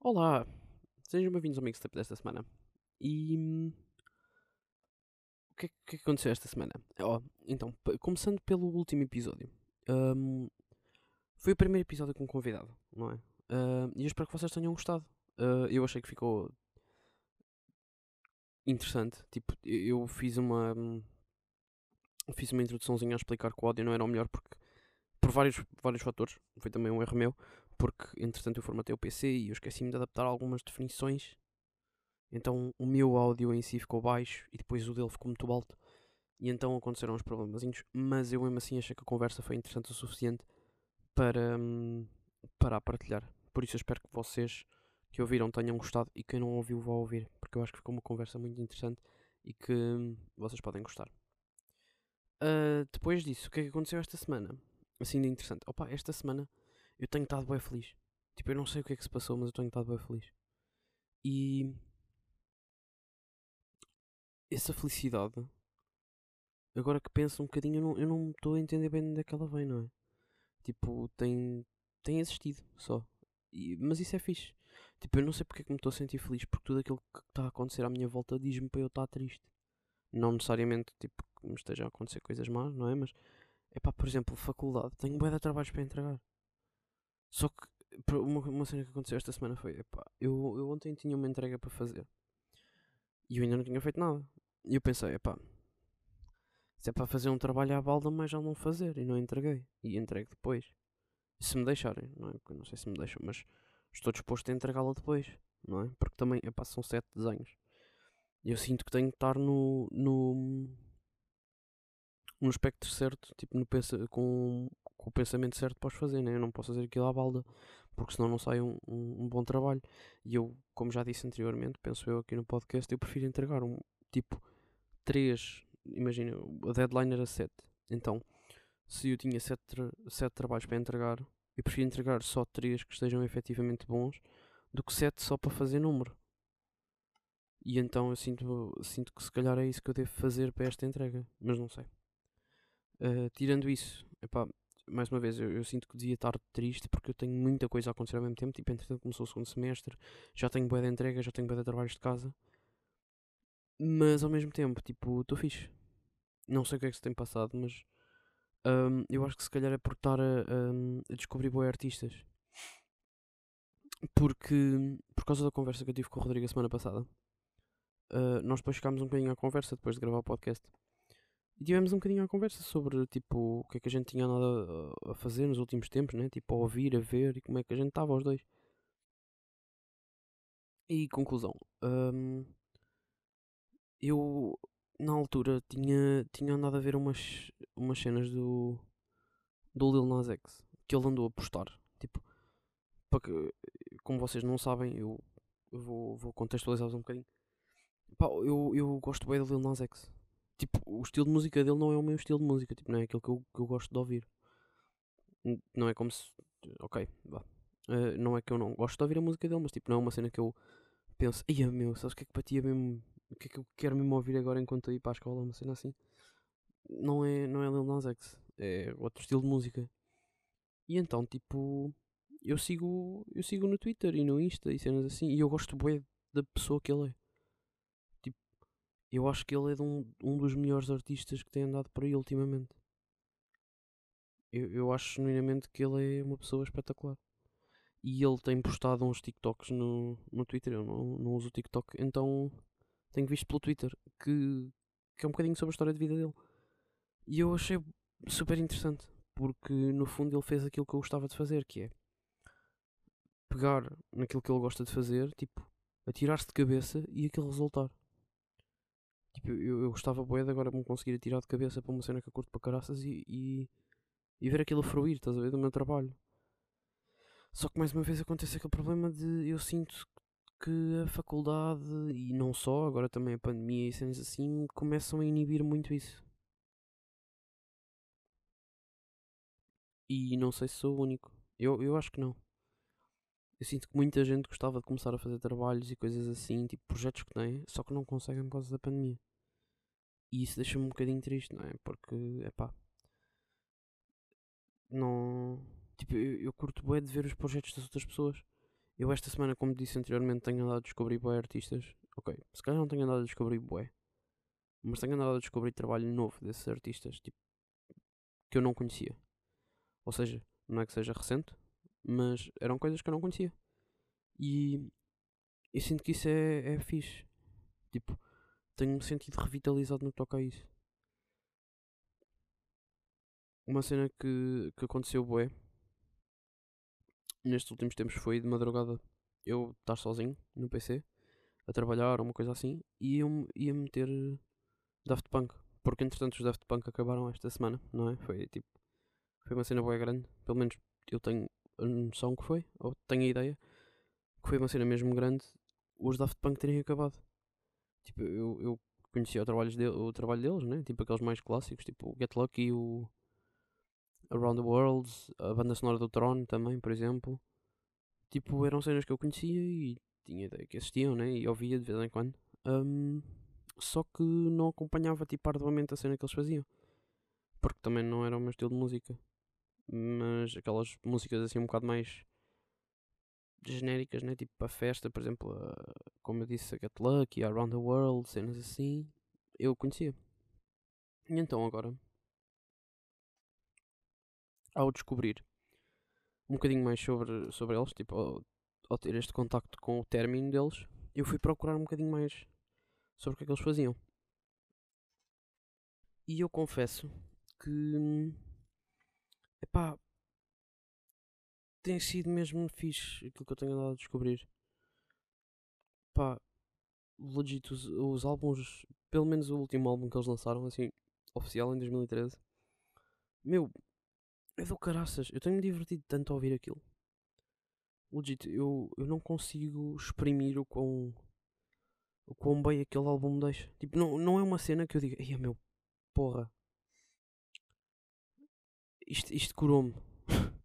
Olá, sejam bem-vindos ao Mixtape desta semana. E. hum, O que é que que aconteceu esta semana? Ó, então, começando pelo último episódio. hum, foi o primeiro episódio com convidado, não é? Ah, e eu espero que vocês tenham gostado. Ah, eu achei que ficou interessante. Tipo, eu fiz uma. hum, Fiz uma introduçãozinha a explicar que o áudio não era o melhor porque. Por vários, vários fatores. Foi também um erro meu. Porque, entretanto, eu formatei o PC e eu esqueci-me de adaptar algumas definições. Então, o meu áudio em si ficou baixo e depois o dele ficou muito alto. E então aconteceram uns problemazinhos. Mas eu mesmo assim achei que a conversa foi interessante o suficiente para, hum, para a partilhar. Por isso eu espero que vocês que ouviram tenham gostado e quem não ouviu vá ouvir. Porque eu acho que ficou uma conversa muito interessante e que hum, vocês podem gostar. Ah, depois disso, o que é que aconteceu esta semana? Assim de interessante. Opa, esta semana eu tenho estado bem feliz. Tipo, eu não sei o que é que se passou, mas eu tenho estado bem feliz. E essa felicidade, agora que penso um bocadinho, eu não- estou a entender bem de onde é que ela vem, não é? Tipo, tem, tem existido só. E- mas isso é fixe. Tipo, eu não sei porque é que me estou a sentir feliz, porque tudo aquilo que está a acontecer à minha volta diz-me para eu estar triste. Não necessariamente, tipo, que me estejam a acontecer coisas más, não é? Mas, é pá, por exemplo, faculdade, tenho bué de trabalhos para entregar. Só que, uma, uma cena que aconteceu esta semana foi, epá, eu, eu ontem tinha uma entrega para fazer. E eu ainda não tinha feito nada. E eu pensei, epá, se é para fazer um trabalho à balda, mas já não fazer. E não entreguei. E entrego depois. Se me deixarem, não é? Porque não sei se me deixam, mas estou disposto a entregá-la depois, não é? Porque também, epá, são sete desenhos. Eu sinto que tenho que estar no, no, no espectro certo, tipo, no pensa, com, com o pensamento certo para os fazer, né? Eu não posso fazer aquilo à balda, porque senão não sai um, um, um bom trabalho. E eu, como já disse anteriormente, penso eu aqui no podcast, eu prefiro entregar um, tipo, três, imagina, a deadline era sete. Então, se eu tinha sete, tra- sete trabalhos para entregar, eu prefiro entregar só três que estejam efetivamente bons, do que sete só para fazer número. E então eu sinto, sinto que se calhar é isso que eu devo fazer para esta entrega, mas não sei. Uh, tirando isso, epá, mais uma vez, eu, eu sinto que devia estar triste porque eu tenho muita coisa a acontecer ao mesmo tempo. Tipo, entretanto começou o segundo semestre, já tenho boa de entrega, já tenho boa de trabalhos de casa, mas ao mesmo tempo, tipo, estou fixe. Não sei o que é que se tem passado, mas hum, eu acho que se calhar é por estar a, hum, a descobrir boas artistas. Porque, por causa da conversa que eu tive com o Rodrigo a semana passada, uh, nós depois chegámos um bocadinho à conversa depois de gravar o podcast. E tivemos um bocadinho à conversa sobre tipo o que é que a gente tinha nada a- a fazer nos últimos tempos, né? Tipo a ouvir, a ver e como é que a gente estava aos dois. E conclusão, hum, eu na altura tinha, tinha andado a ver umas, umas cenas do, do Lil Nas X que ele andou a postar. Tipo, para que, como vocês não sabem, eu, eu vou, vou contextualizar-vos um bocadinho. Pá, eu, eu gosto bem do Lil Nas X. Tipo, o estilo de música dele não é o meu estilo de música, tipo, não é aquilo que eu, que eu gosto de ouvir. Não é como se. Ok, vá. Eh, não é que eu não gosto de ouvir a música dele, mas tipo, não é uma cena que eu penso, ia meu, sabes o que é que batia mesmo. O que é que eu quero mesmo ouvir agora enquanto eu ir para a escola? Uma cena assim. Não é, não é Lil Nas X, é outro estilo de música. E então, tipo, eu sigo, eu sigo no Twitter e no Insta e cenas assim, e eu gosto bem da pessoa que ele é. Eu acho que ele é um, um dos melhores artistas que tem andado por aí ultimamente. Eu, eu acho genuinamente que ele é uma pessoa espetacular. E ele tem postado uns TikToks no, no Twitter. Eu não, não uso o TikTok, então tenho visto pelo Twitter que, que é um bocadinho sobre a história de vida dele. E eu achei super interessante, porque no fundo ele fez aquilo que eu gostava de fazer, que é pegar naquilo que ele gosta de fazer, tipo, atirar-se de cabeça e aquilo resultar. Tipo, eu, eu gostava bué de agora me conseguir atirar de cabeça para uma cena que eu curto para caraças e, e, e ver aquilo fruir, estás a ver, do meu trabalho. Só que mais uma vez acontece aquele problema de eu sinto que a faculdade e não só, agora também a pandemia e cenas assim, começam a inibir muito isso. E não sei se sou o único. Eu, eu acho que não. Eu sinto que muita gente gostava de começar a fazer trabalhos e coisas assim, tipo projetos que têm, só que não conseguem por causa da pandemia. E isso deixa-me um bocadinho triste, não é? Porque, é pá. Não. Tipo, eu, eu curto bem de ver os projetos das outras pessoas. Eu esta semana, como disse anteriormente, tenho andado a descobrir bué artistas. Ok, se calhar não tenho andado a descobrir bué. Mas tenho andado a descobrir trabalho novo desses artistas, tipo, que eu não conhecia. Ou seja, não é que seja recente, mas eram coisas que eu não conhecia. E eu sinto que isso é, é fixe. Tipo, tenho-me sentido revitalizado no que toca a isso. Uma cena que, que aconteceu bué nestes últimos tempos foi de madrugada eu estar sozinho no PC a trabalhar ou uma coisa assim e ia, ia meter Daft Punk. Porque entretanto os Daft Punk acabaram esta semana, não é? Foi tipo. Foi uma cena boa grande. Pelo menos eu tenho noção que foi, ou tenho a ideia que foi uma cena mesmo grande os Daft Punk terem acabado. Tipo, eu, eu conhecia o trabalho, de, o trabalho deles, né? Tipo aqueles mais clássicos, tipo o Get Lucky, o Around the World, a banda sonora do Tron também, por exemplo. Tipo, eram cenas que eu conhecia e tinha ideia que existiam, né? E ouvia de vez em quando. Um, só que não acompanhava tipo arduamente a cena que eles faziam. Porque também não era o meu estilo de música. Mas aquelas músicas assim um bocado mais genéricas, né? Tipo a festa, por exemplo, como eu disse, a Get Lucky, Around the World, cenas assim, eu conhecia. E então agora, ao descobrir um bocadinho mais sobre, sobre eles, tipo, ao, ao ter este contacto com o término deles, eu fui procurar um bocadinho mais sobre o que é que eles faziam. E eu confesso que. Epá. Tem sido mesmo fixe aquilo que eu tenho andado a descobrir. Pá. Legit, os, os álbuns. Pelo menos o último álbum que eles lançaram, assim, oficial em 2013. Meu. É do caraças. Eu tenho-me divertido tanto a ouvir aquilo. Legit, eu, eu não consigo exprimir o quão o quão bem aquele álbum me deixa. Tipo, não, não é uma cena que eu diga, ai meu, porra, isto, isto curou-me.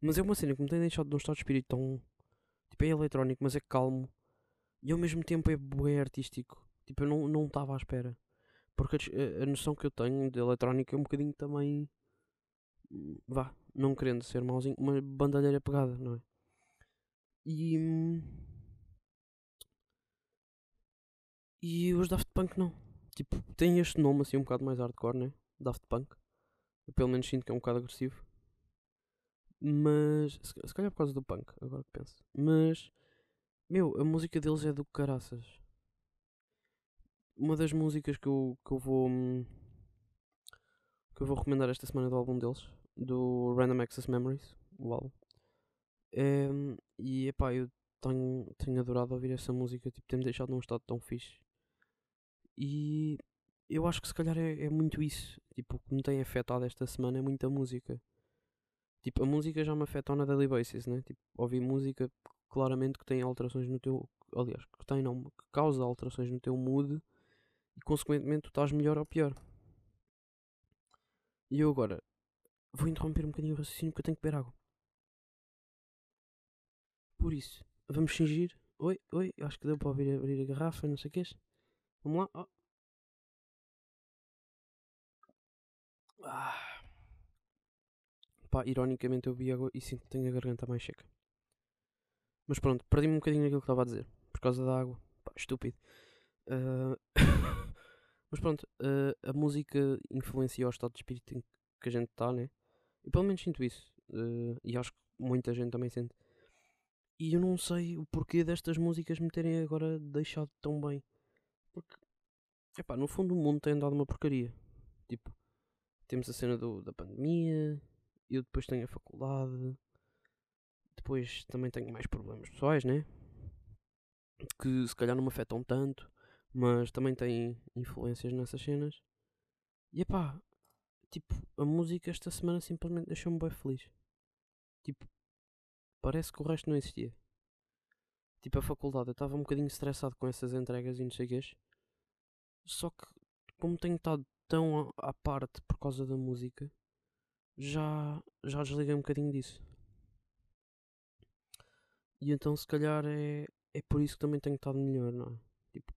mas é uma cena que me tem deixado num estado de espírito tão. Tipo, é eletrónico, mas é calmo. E ao mesmo tempo é bué artístico. Tipo, eu não estava à espera. Porque a, a, noção que eu tenho de eletrónica é um bocadinho também. Vá, não querendo ser mauzinho, uma bandalheira pegada, não é? E. Hum, E os Daft Punk não. Tipo, tem este nome assim um bocado mais hardcore, né? Daft Punk. Eu pelo menos sinto que é um bocado agressivo. Mas. Se, calhar por causa do punk, agora que penso. Mas. Meu, a música deles é do caraças. Uma das músicas que eu, que eu vou. Hum, que eu vou recomendar esta semana do álbum deles. Do Random Access Memories. O álbum. É, e epá, eu tenho, tenho adorado ouvir essa música. Tipo, tem-me deixado num estado tão fixe. E eu acho que se calhar é, é muito isso. Tipo, o que me tem afetado esta semana é muita música. Tipo, a música já me afeta na daily basis, né? Tipo, ouvir música claramente que tem alterações no teu. Aliás, que tem não, que causa alterações no teu mood e consequentemente tu estás melhor ou pior. E eu agora vou interromper um bocadinho o raciocínio porque eu tenho que beber água. Por isso, vamos fingir. Oi, oi, acho que deu para abrir, abrir a garrafa, não sei o que é. Vamos lá. Oh. Ah. Pá, ironicamente eu vi água e sinto que tenho a garganta mais seca. Mas pronto, perdi-me um bocadinho naquilo que estava a dizer. Por causa da água. Pá, estúpido. Uh... Mas pronto, uh, a música influencia o estado de espírito em que a gente está, né? Eu pelo menos sinto isso. Uh, e acho que muita gente também sente. E eu não sei o porquê destas músicas me terem agora deixado tão bem. Porque, epá, no fundo o mundo tem andado uma porcaria. Tipo, temos a cena do, da pandemia, eu depois tenho a faculdade, depois também tenho mais problemas pessoais, né? Que se calhar não me afetam tanto, mas também têm influências nessas cenas. E epá, tipo, a música esta semana simplesmente deixou-me bem feliz. Tipo, parece que o resto não existia. Tipo, a faculdade, eu estava um bocadinho estressado com essas entregas e não sei o quê. Só que, como tenho estado tão à parte por causa da música, já, já desliguei um bocadinho disso. E então, se calhar, é, é por isso que também tenho estado melhor, não é? Tipo,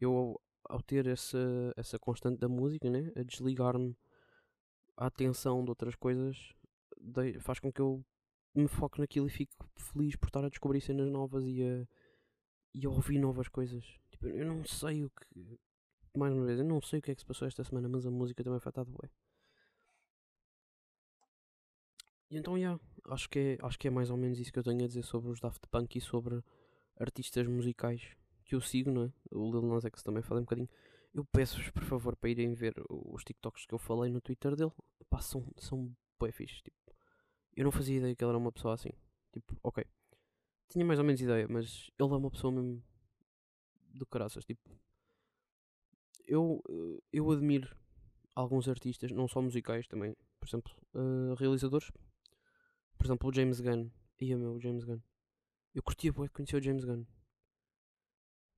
eu, ao, ter essa, essa constante da música, né? A desligar-me a atenção de outras coisas, faz com que eu me foco naquilo e fico feliz por estar a descobrir cenas novas e a, e a ouvir novas coisas. Tipo, eu não sei o que. Mais uma vez, eu não sei o que é que se passou esta semana, mas a música também foi afetada bué. E então, yeah, acho que, é, acho que é mais ou menos isso que eu tenho a dizer sobre os Daft Punk e sobre artistas musicais que eu sigo, não é? O Lil Nas X também falei um bocadinho. Eu peço-vos, por favor, para irem ver os TikToks que eu falei no Twitter dele. Pá, são, são bué fixe, tipo. Eu não fazia ideia que ele era uma pessoa assim. Tipo, ok. Tinha mais ou menos ideia, mas ele é uma pessoa mesmo do caraças. Tipo, eu, eu admiro alguns artistas, não só musicais também, por exemplo, uh, realizadores. Por exemplo, o James Gunn. Ia meu, o James Gunn. Eu curtia bué conhecer o James Gunn.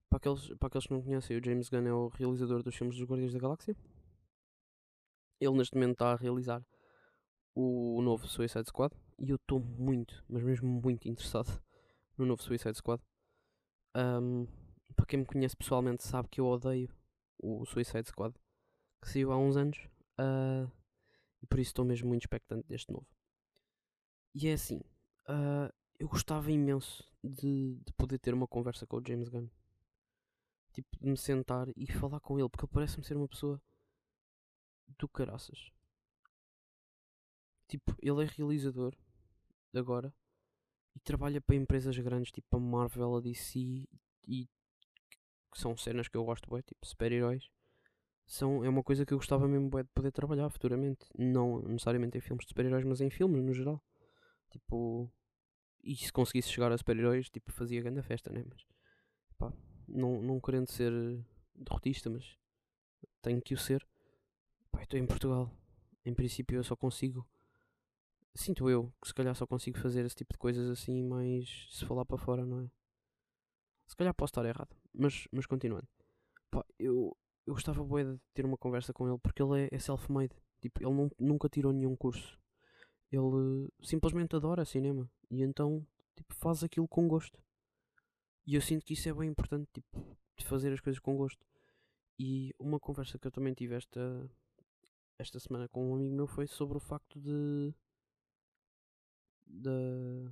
Para aqueles, para aqueles que não conhecem, o James Gunn é o realizador dos filmes dos Guardiões da Galáxia. Ele neste momento está a realizar o novo Suicide Squad e eu estou muito, mas mesmo muito interessado no novo Suicide Squad. Um, para quem me conhece pessoalmente sabe que eu odeio o Suicide Squad que saiu há uns anos uh, e por isso estou mesmo muito expectante deste novo. E é assim, uh, eu gostava imenso de, de poder ter uma conversa com o James Gunn. Tipo, de me sentar e falar com ele, porque ele parece-me ser uma pessoa do caraças. Tipo, ele é realizador agora e trabalha para empresas grandes tipo a Marvel, a DC e que são cenas que eu gosto bem, tipo super-heróis. São, é uma coisa que eu gostava mesmo bem de poder trabalhar futuramente. Não necessariamente em filmes de super-heróis, mas em filmes no geral. Tipo, e se conseguisse chegar a super-heróis, tipo, fazia grande festa, né? Mas, pá, não, não querendo ser derrotista, mas tenho que o ser. Pá, estou em Portugal. Em princípio, eu só consigo. Sinto eu que se calhar só consigo fazer esse tipo de coisas assim, mas se falar para fora, não é? Se calhar posso estar errado, mas, mas continuando. Pá, eu, eu gostava bué de ter uma conversa com ele porque ele é, é self-made. Tipo, ele não, nunca tirou nenhum curso. Ele simplesmente adora cinema e então tipo, faz aquilo com gosto. E eu sinto que isso é bem importante, tipo, de fazer as coisas com gosto. E uma conversa que eu também tive esta, esta semana com um amigo meu foi sobre o facto de. de.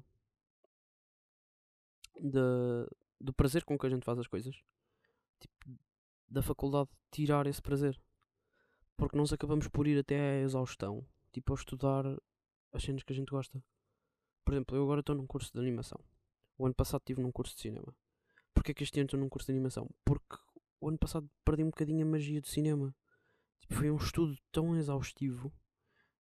de do prazer com que a gente faz as coisas. Tipo, da faculdade tirar esse prazer. Porque nós acabamos por ir até à exaustão, tipo, a estudar as cenas que a gente gosta. Por exemplo, eu agora estou num curso de animação. O ano passado estive num curso de cinema. Porquê é que este ano estou num curso de animação? Porque o ano passado perdi um bocadinho a magia do cinema. Tipo, foi um estudo tão exaustivo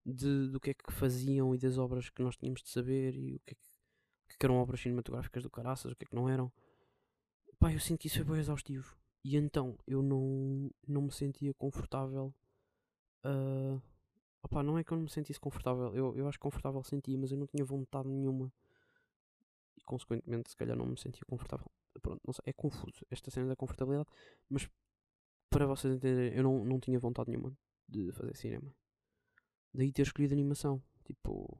de, do que é que faziam e das obras que nós tínhamos de saber e o que é que, é que eram obras cinematográficas do caraças, o que é que não eram. Pá, eu sinto que isso foi bem exaustivo. E então eu não, não me sentia confortável. Uh, opá, não é que eu não me sentisse confortável. Eu, eu acho confortável sentia, mas eu não tinha vontade nenhuma. E consequentemente, se calhar, não me sentia confortável. Pronto, não sei, é confuso esta cena da confortabilidade. Mas para vocês entenderem, eu não, não tinha vontade nenhuma de fazer cinema. Daí ter escolhido animação. Tipo.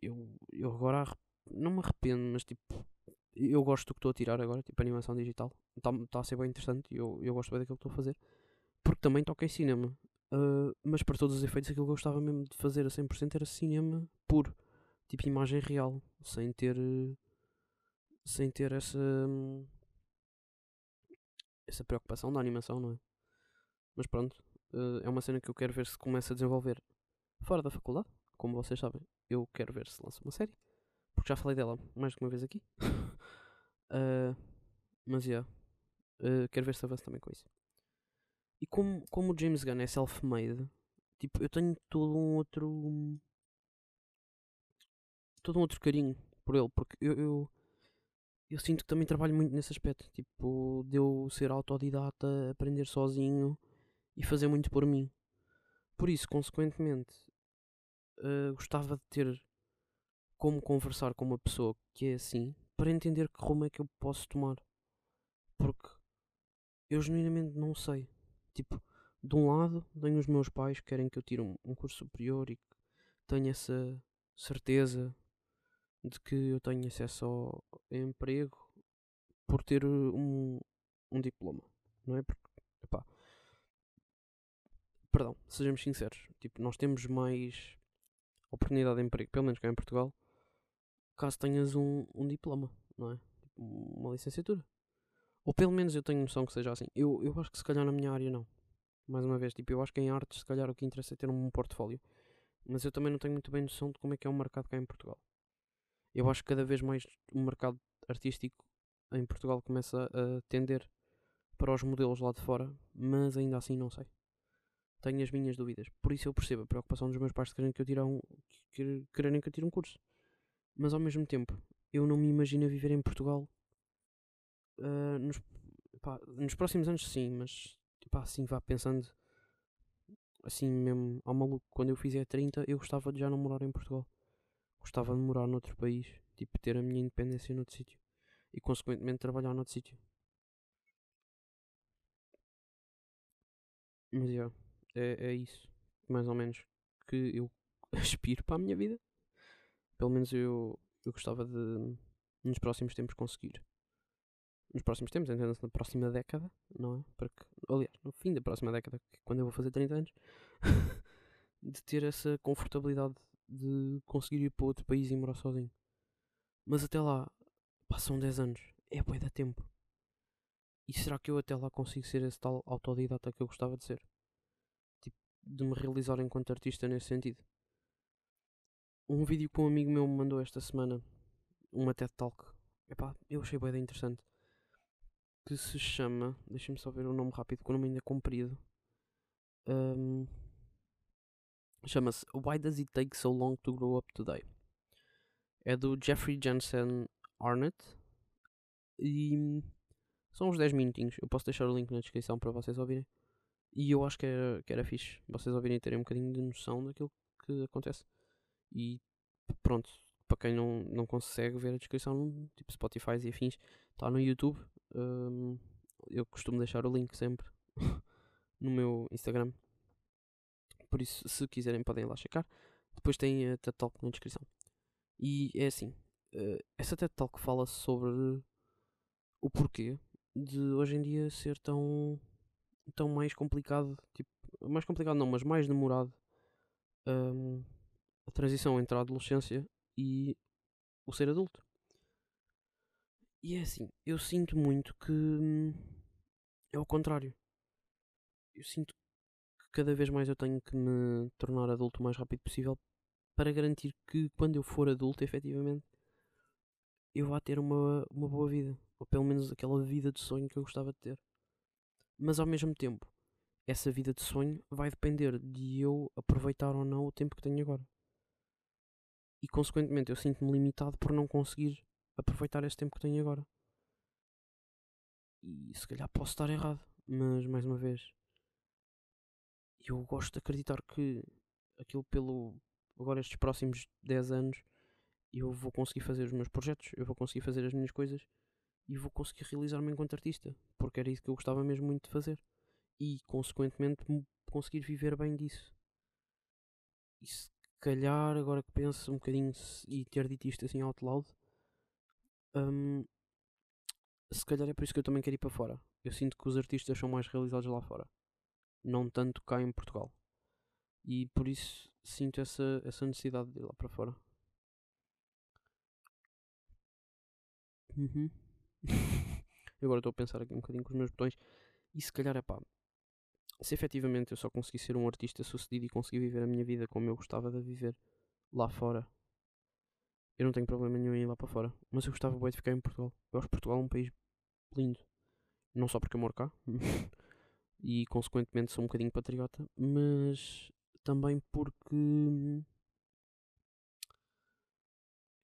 Eu, eu agora não me arrependo, mas tipo eu gosto do que estou a tirar agora, tipo animação digital. Está tá a ser bem interessante e eu, eu gosto bem daquilo que estou a fazer. Porque também toco em cinema. Uh, mas para todos os efeitos, aquilo que eu gostava mesmo de fazer a 100% era cinema puro. Tipo imagem real. Sem ter. Sem ter essa. Essa preocupação da animação, não é? Mas pronto. Uh, é uma cena que eu quero ver se começa a desenvolver fora da faculdade. Como vocês sabem, eu quero ver se lança uma série. Porque já falei dela mais de uma vez aqui. Uh, mas, yeah. Uh, quero ver se avanço também com isso. E como, como o James Gunn é self-made, tipo, eu tenho todo um outro. todo um outro carinho por ele, porque eu, eu, eu sinto que também trabalho muito nesse aspecto, tipo, de eu ser autodidata, aprender sozinho e fazer muito por mim. Por isso, consequentemente, uh, gostava de ter como conversar com uma pessoa que é assim, para entender que rumo é que eu posso tomar. Porque eu genuinamente não sei. Tipo, de um lado, tenho os meus pais que querem que eu tire um, um curso superior e que tenha essa certeza de que eu tenho acesso ao emprego por ter um, um diploma, não é? Porque, epá, perdão, sejamos sinceros, tipo, nós temos mais oportunidade de emprego, pelo menos cá em Portugal, caso tenhas um, um diploma, não é? Tipo, uma licenciatura. Ou pelo menos eu tenho noção que seja assim. Eu, eu acho que se calhar na minha área não. Mais uma vez, tipo, eu acho que em artes se calhar o que interessa é ter um portfólio. Mas eu também não tenho muito bem noção de como é que é o mercado cá em Portugal. Eu acho que cada vez mais o mercado artístico em Portugal começa a tender para os modelos lá de fora, mas ainda assim não sei. Tenho as minhas dúvidas. Por isso eu percebo a preocupação dos meus pais de quererem que eu tire um, quererem que eu tire um curso. Mas ao mesmo tempo, eu não me imagino a viver em Portugal uh, nos, pá, nos próximos anos sim, mas pá, assim vá pensando assim mesmo ao maluco, quando eu fizer 30 eu gostava de já não morar em Portugal. Gostava de morar noutro país, tipo ter a minha independência noutro sítio e consequentemente trabalhar noutro sítio. Mas yeah, é, é isso, mais ou menos, que eu aspiro para a minha vida. Pelo menos eu, eu gostava de nos próximos tempos conseguir nos próximos tempos, entenda-se na próxima década, não é? Porque, aliás, no fim da próxima década, é quando eu vou fazer 30 anos, de ter essa confortabilidade de conseguir ir para outro país e morar sozinho. Mas até lá, passam 10 anos, é boi da tempo. E será que eu até lá consigo ser esse tal autodidata que eu gostava de ser? Tipo, de me realizar enquanto artista nesse sentido. Um vídeo que um amigo meu me mandou esta semana, uma TED Talk, epá, eu achei bem interessante que se chama. Deixem-me só ver o nome rápido, que o nome ainda é comprido. Um, Chama-se Why Does It Take So Long to Grow Up Today? É do Jeffrey Jensen Arnett. E são uns 10 minutinhos. Eu posso deixar o link na descrição para vocês ouvirem. E eu acho que era, que era fixe vocês ouvirem e terem um bocadinho de noção daquilo que acontece. E pronto, para quem não, não consegue ver a descrição, tipo Spotify e afins, está no YouTube. Um, eu costumo deixar o link sempre no meu Instagram. Por isso, se quiserem, podem lá checar. Depois tem a TED Talk na descrição. E é assim: uh, essa TED Talk fala sobre o porquê de hoje em dia ser tão, tão mais complicado. Tipo, mais complicado não, mas mais demorado. Um, a transição entre a adolescência e o ser adulto. E é assim, eu sinto muito que hum, é o contrário. Eu sinto que cada vez mais eu tenho que me tornar adulto o mais rápido possível para garantir que quando eu for adulto, efetivamente, eu vá ter uma, uma boa vida. Ou pelo menos aquela vida de sonho que eu gostava de ter. Mas ao mesmo tempo, essa vida de sonho vai depender de eu aproveitar ou não o tempo que tenho agora e consequentemente eu sinto-me limitado por não conseguir aproveitar esse tempo que tenho agora. E se calhar posso estar errado, mas mais uma vez, eu gosto de acreditar que aquilo pelo agora estes próximos 10 anos eu vou conseguir fazer os meus projetos, eu vou conseguir fazer as minhas coisas e vou conseguir realizar-me enquanto artista, porque era isso que eu gostava mesmo muito de fazer e consequentemente conseguir viver bem disso. E se calhar, agora que penso um bocadinho e ter dito isto assim out loud, um, se calhar é por isso que eu também quero ir para fora. Eu sinto que os artistas são mais realizados lá fora, não tanto cá em Portugal. E por isso sinto essa, essa necessidade de ir lá para fora. Uhum. agora estou a pensar aqui um bocadinho com os meus botões. E se calhar é pá, se efetivamente eu só consegui ser um artista sucedido e conseguir viver a minha vida como eu gostava de viver lá fora, eu não tenho problema nenhum em ir lá para fora. Mas eu gostava bem de ficar em Portugal. Eu acho Portugal um país lindo. Não só porque eu moro cá e consequentemente sou um bocadinho patriota, mas também porque.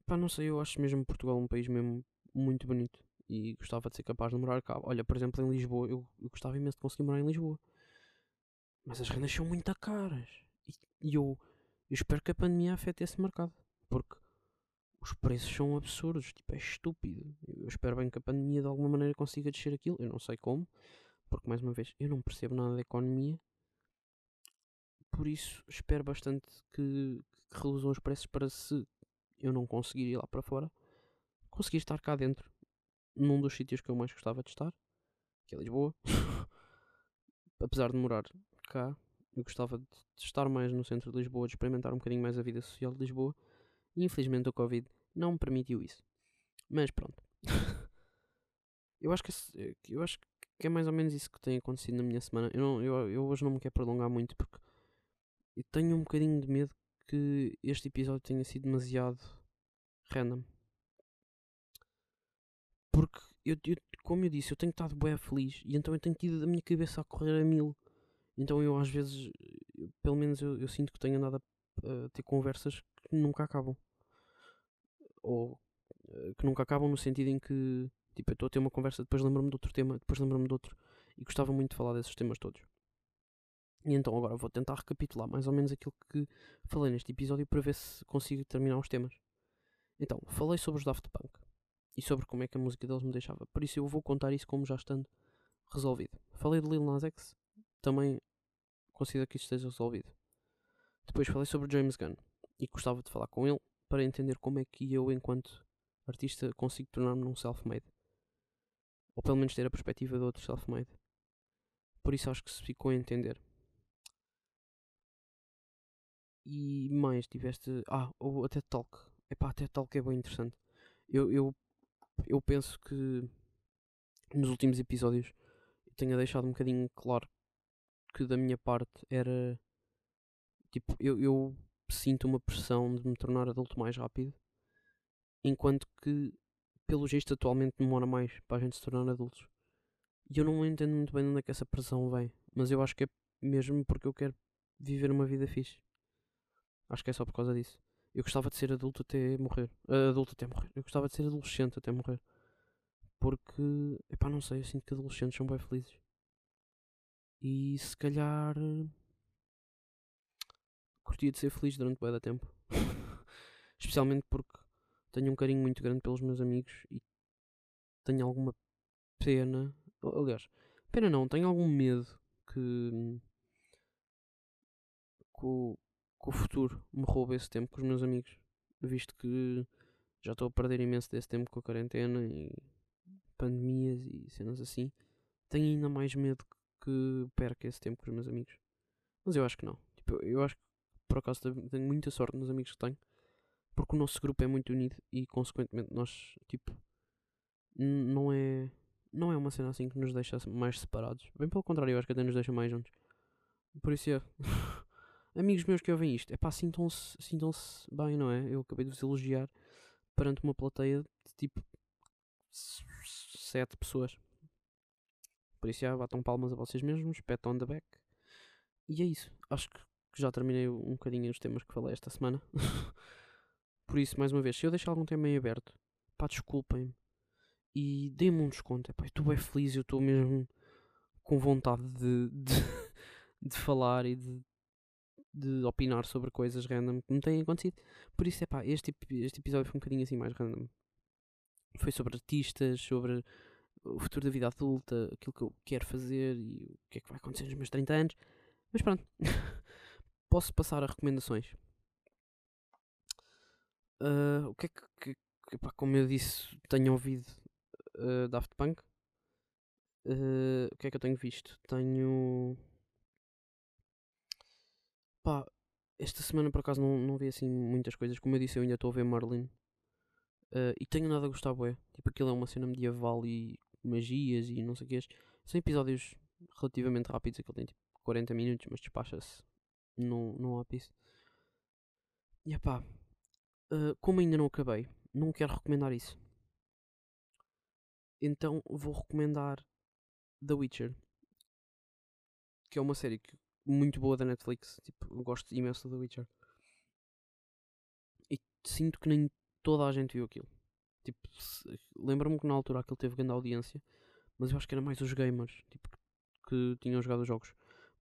Pá, não sei, eu acho mesmo Portugal um país mesmo muito bonito e gostava de ser capaz de morar cá. Olha, por exemplo, em Lisboa, eu, eu gostava imenso de conseguir morar em Lisboa. Mas as rendas são muito caras. E, e eu, eu espero que a pandemia afete esse mercado. Porque os preços são absurdos. Tipo, é estúpido. Eu espero bem que a pandemia de alguma maneira consiga descer aquilo. Eu não sei como. Porque, mais uma vez, eu não percebo nada da economia. Por isso, espero bastante que, que reduzam os preços para se eu não conseguir ir lá para fora, conseguir estar cá dentro. Num dos sítios que eu mais gostava de estar, que é Lisboa. Apesar de morar cá Eu gostava de estar mais no centro de Lisboa, de experimentar um bocadinho mais a vida social de Lisboa. E infelizmente o Covid não me permitiu isso. Mas pronto. eu acho que esse- eu acho que é mais ou menos isso que tem acontecido na minha semana. Eu, não, eu, eu hoje não me quero prolongar muito porque eu tenho um bocadinho de medo que este episódio tenha sido demasiado random. Porque eu, eu- como eu disse, eu tenho estado bem feliz e então eu tenho tido a minha cabeça a correr a mil. Então eu às vezes, eu- pelo menos eu, eu sinto que tenho andado a, a ter conversas que nunca acabam. Ou eh, que nunca acabam no sentido em que tipo, eu estou a ter uma conversa, depois lembro-me de outro tema, depois lembro-me de outro. E gostava muito de falar desses temas todos. E então agora vou tentar recapitular mais ou menos aquilo que falei neste episódio para ver se consigo terminar os temas. Então, falei sobre os Daft Punk e sobre como é que a música deles me deixava. Por isso eu vou contar isso como já estando resolvido. Falei de Lil Nas X, também considero que isto esteja resolvido. Depois falei sobre James Gunn e gostava de falar com ele para entender como é que eu, enquanto artista, consigo tornar-me num self-made. Ou pelo menos ter a perspectiva de outro self-made. Por isso acho que se ficou a entender. E mais, tiveste. Ah, o TED Talk. Epá, a TED Talk é bem interessante. Eu, eu, eu penso que nos últimos episódios tenha deixado um bocadinho claro que da minha parte era. Tipo, eu, eu sinto uma pressão de me tornar adulto mais rápido. Enquanto que, pelo gesto, atualmente demora mais para a gente se tornar adultos. E eu não entendo muito bem de onde é que essa pressão vem. Mas eu acho que é mesmo porque eu quero viver uma vida fixe. Acho que é só por causa disso. Eu gostava de ser adulto até morrer. Ah, adulto até morrer. Eu gostava de ser adolescente até morrer. Porque, epá, não sei, eu sinto que adolescentes são bem felizes. E se calhar. Curtia de ser feliz durante bem da tempo. Especialmente porque tenho um carinho muito grande pelos meus amigos e tenho alguma pena. Aliás, pena não, tenho algum medo que. que o, que o futuro me roube esse tempo com os meus amigos. Visto que já estou a perder imenso desse tempo com a quarentena e pandemias e cenas assim. Tenho ainda mais medo que perca esse tempo com os meus amigos. Mas eu acho que não. Tipo, eu acho que por acaso tenho muita sorte nos amigos que tenho. Porque o nosso grupo é muito unido e consequentemente nós, tipo, não é. Não é uma cena assim que nos deixa mais separados. Bem pelo contrário, eu acho que até nos deixa mais juntos. Por isso é. Amigos meus que ouvem isto, é pá, sintam-se sintam bem, não é? Eu acabei de vos elogiar perante uma plateia de tipo sete pessoas. Por isso já batam palmas a vocês mesmos, pat on the back. E é isso. Acho que já terminei um bocadinho os temas que falei esta semana. Por isso, mais uma vez, se eu deixar algum tema em aberto, pá, desculpem-me. E deem-me um desconto. Epá, eu estou bem feliz, eu estou mesmo com vontade de, de, de falar e de, de opinar sobre coisas random que me têm acontecido. Por isso, epá, este, epi- este episódio foi um bocadinho assim mais random. Foi sobre artistas, sobre o futuro da vida adulta, aquilo que eu quero fazer e o que é que vai acontecer nos meus 30 anos. Mas pronto, posso passar a recomendações. Ah, o que é que, que- pá, como eu disse, tenho ouvido ah, Daft Punk. Ah, o que é que eu tenho visto? Tenho. Pá, esta semana por acaso não, não vi assim muitas coisas. Como eu disse, eu ainda estou a ver Merlin. Ah, e tenho nada a gostar, bué. Tipo, aquilo é uma cena medieval e magias e não sei o que. São episódios relativamente rápidos. Aquilo tem tipo 40 minutos, mas despacha-se. Não há piso. E epá, ah, como ainda não acabei, não quero recomendar isso. Então vou recomendar The Witcher, que é uma série que- muito boa da Netflix. Tipo, gosto imenso The Witcher. E sinto que nem toda a gente viu aquilo. Tipo, lembro-me que na altura aquilo teve grande audiência, mas eu acho que era mais os gamers tipo, que tinham jogado os jogos.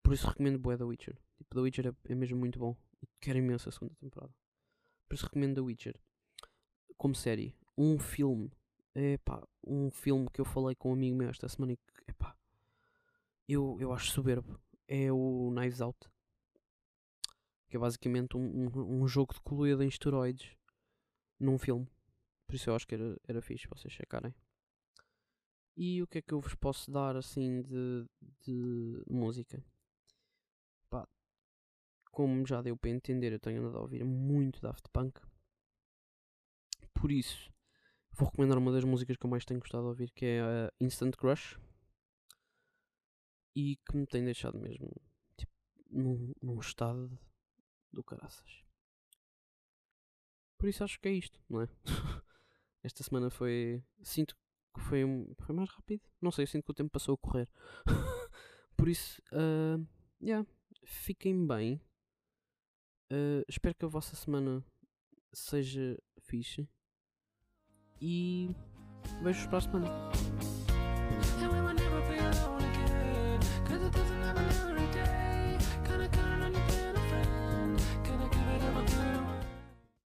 Por isso recomendo bué The Witcher. Tipo, The Witcher é, é mesmo muito bom. E quero imenso a segunda temporada. Por isso recomendo The Witcher. Como série. Um filme. É pá, um filme que eu falei com um amigo meu esta semana e que, epá, eu, eu acho soberbo. É o Knives Out. Que é basicamente um, um, um jogo de colorido em esteroides num filme. Por isso eu acho que era, era fixe vocês checarem. E o que é que eu vos posso dar assim de, de música? Pá, como já deu para entender, eu tenho andado a ouvir muito Daft Punk. Por isso, vou recomendar uma das músicas que eu mais tenho gostado de ouvir, que é a Instant Crush. E que me tem deixado mesmo tipo, num, num estado do caraças. Por isso acho que é isto, não é? Esta semana foi. Sinto que foi, foi mais rápido. Não sei, sinto que o tempo passou a correr. Por isso, uh, yeah, fiquem bem. Uh, espero que a vossa semana seja fixe. E vejo-vos para a semana.